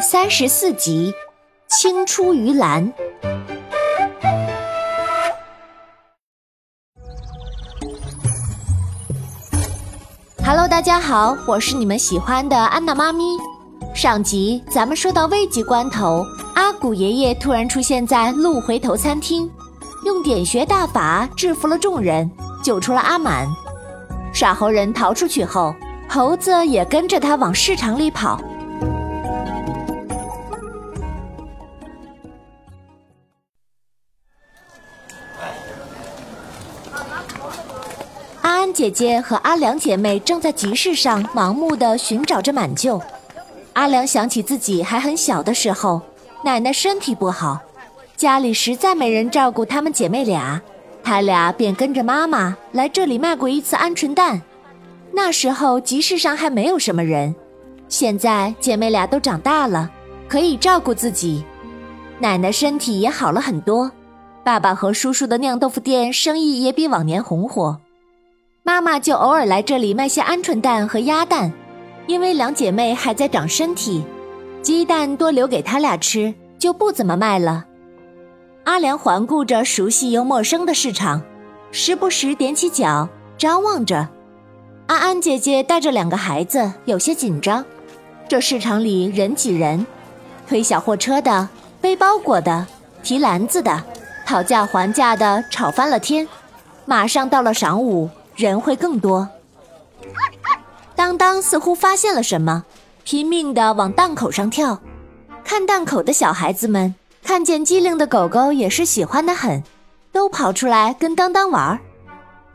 三十四集，青出于蓝。Hello，大家好，我是你们喜欢的安娜妈咪。上集咱们说到危急关头，阿古爷爷突然出现在鹿回头餐厅，用点穴大法制服了众人，救出了阿满。耍猴人逃出去后，猴子也跟着他往市场里跑。姐姐和阿良姐妹正在集市上盲目的寻找着满舅。阿良想起自己还很小的时候，奶奶身体不好，家里实在没人照顾她们姐妹俩，他俩便跟着妈妈来这里卖过一次鹌鹑蛋。那时候集市上还没有什么人，现在姐妹俩都长大了，可以照顾自己，奶奶身体也好了很多，爸爸和叔叔的酿豆腐店生意也比往年红火。妈妈就偶尔来这里卖些鹌鹑蛋和鸭蛋，因为两姐妹还在长身体，鸡蛋多留给她俩吃，就不怎么卖了。阿良环顾着熟悉又陌生的市场，时不时踮起脚张望着。安安姐姐带着两个孩子，有些紧张。这市场里人挤人，推小货车的、背包裹的、提篮子的、讨价还价的，吵翻了天。马上到了晌午。人会更多。当当似乎发现了什么，拼命地往档口上跳。看档口的小孩子们看见机灵的狗狗，也是喜欢的很，都跑出来跟当当玩。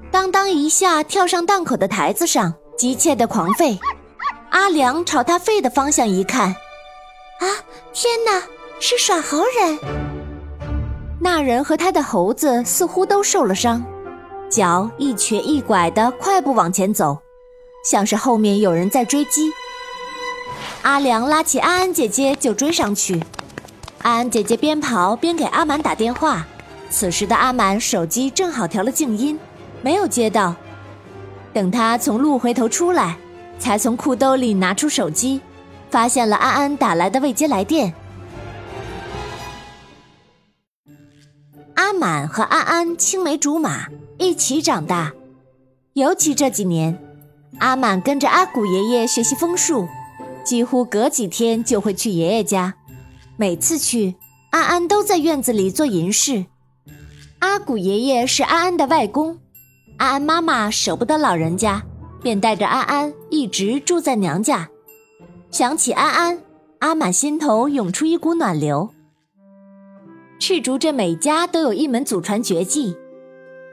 当当一下跳上档口的台子上，急切地狂吠。阿良朝他吠的方向一看，啊，天哪，是耍猴人！那人和他的猴子似乎都受了伤。脚一瘸一拐的快步往前走，像是后面有人在追击。阿良拉起安安姐姐就追上去，安安姐姐边跑边给阿满打电话。此时的阿满手机正好调了静音，没有接到。等他从路回头出来，才从裤兜里拿出手机，发现了安安打来的未接来电。阿满和安安青梅竹马。一起长大，尤其这几年，阿满跟着阿古爷爷学习枫树，几乎隔几天就会去爷爷家。每次去，安安都在院子里做银饰。阿古爷爷是安安的外公，安安妈妈舍不得老人家，便带着安安一直住在娘家。想起安安，阿满心头涌出一股暖流。赤竹镇每家都有一门祖传绝技。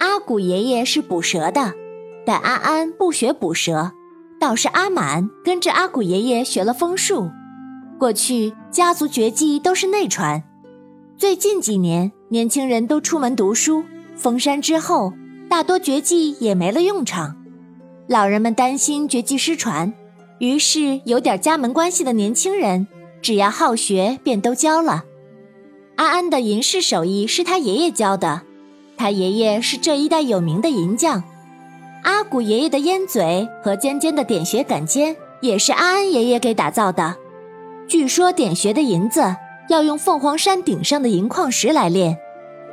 阿古爷爷是捕蛇的，但安安不学捕蛇，倒是阿满跟着阿古爷爷学了风术。过去家族绝技都是内传，最近几年年轻人都出门读书，封山之后，大多绝技也没了用场。老人们担心绝技失传，于是有点家门关系的年轻人，只要好学便都教了。安安的银饰手艺是他爷爷教的。他爷爷是这一代有名的银匠，阿古爷爷的烟嘴和尖尖的点穴杆尖也是安安爷爷给打造的。据说点穴的银子要用凤凰山顶上的银矿石来炼，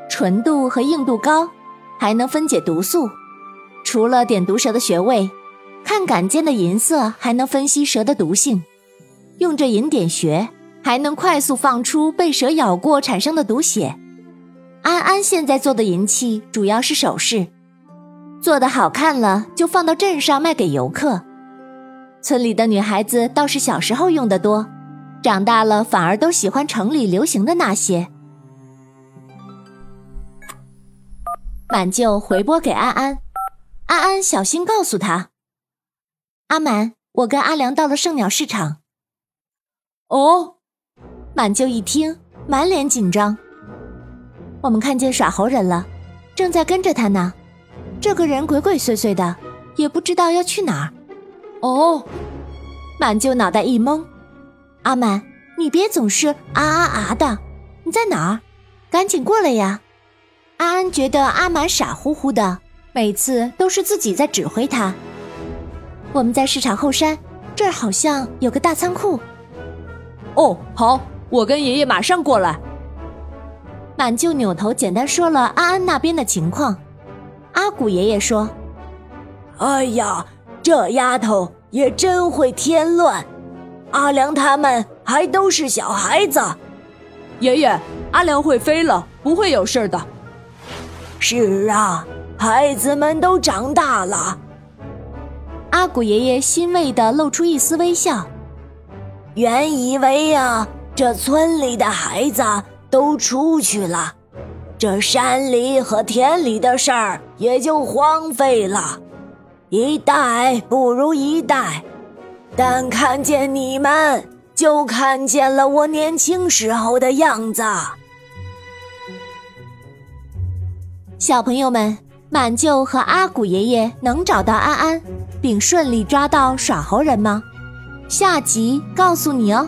纯度和硬度高，还能分解毒素。除了点毒蛇的穴位，看杆尖的银色还能分析蛇的毒性。用这银点穴，还能快速放出被蛇咬过产生的毒血。安安现在做的银器主要是首饰，做的好看了就放到镇上卖给游客。村里的女孩子倒是小时候用的多，长大了反而都喜欢城里流行的那些。满舅回拨给安安，安安小心告诉他：“阿满，我跟阿良到了圣鸟市场。”哦，满舅一听，满脸紧张。我们看见耍猴人了，正在跟着他呢。这个人鬼鬼祟祟的，也不知道要去哪儿。哦，满舅脑袋一懵。阿满，你别总是啊啊啊的，你在哪儿？赶紧过来呀！安安觉得阿满傻乎乎的，每次都是自己在指挥他。我们在市场后山，这儿好像有个大仓库。哦，好，我跟爷爷马上过来。满就扭头简单说了安安那边的情况。阿古爷爷说：“哎呀，这丫头也真会添乱。阿良他们还都是小孩子。爷爷，阿良会飞了，不会有事的。是啊，孩子们都长大了。”阿古爷爷欣慰地露出一丝微笑。原以为呀，这村里的孩子都出去了，这山里和田里的事儿也就荒废了，一代不如一代。但看见你们，就看见了我年轻时候的样子。小朋友们，满舅和阿古爷爷能找到安安，并顺利抓到耍猴人吗？下集告诉你哦。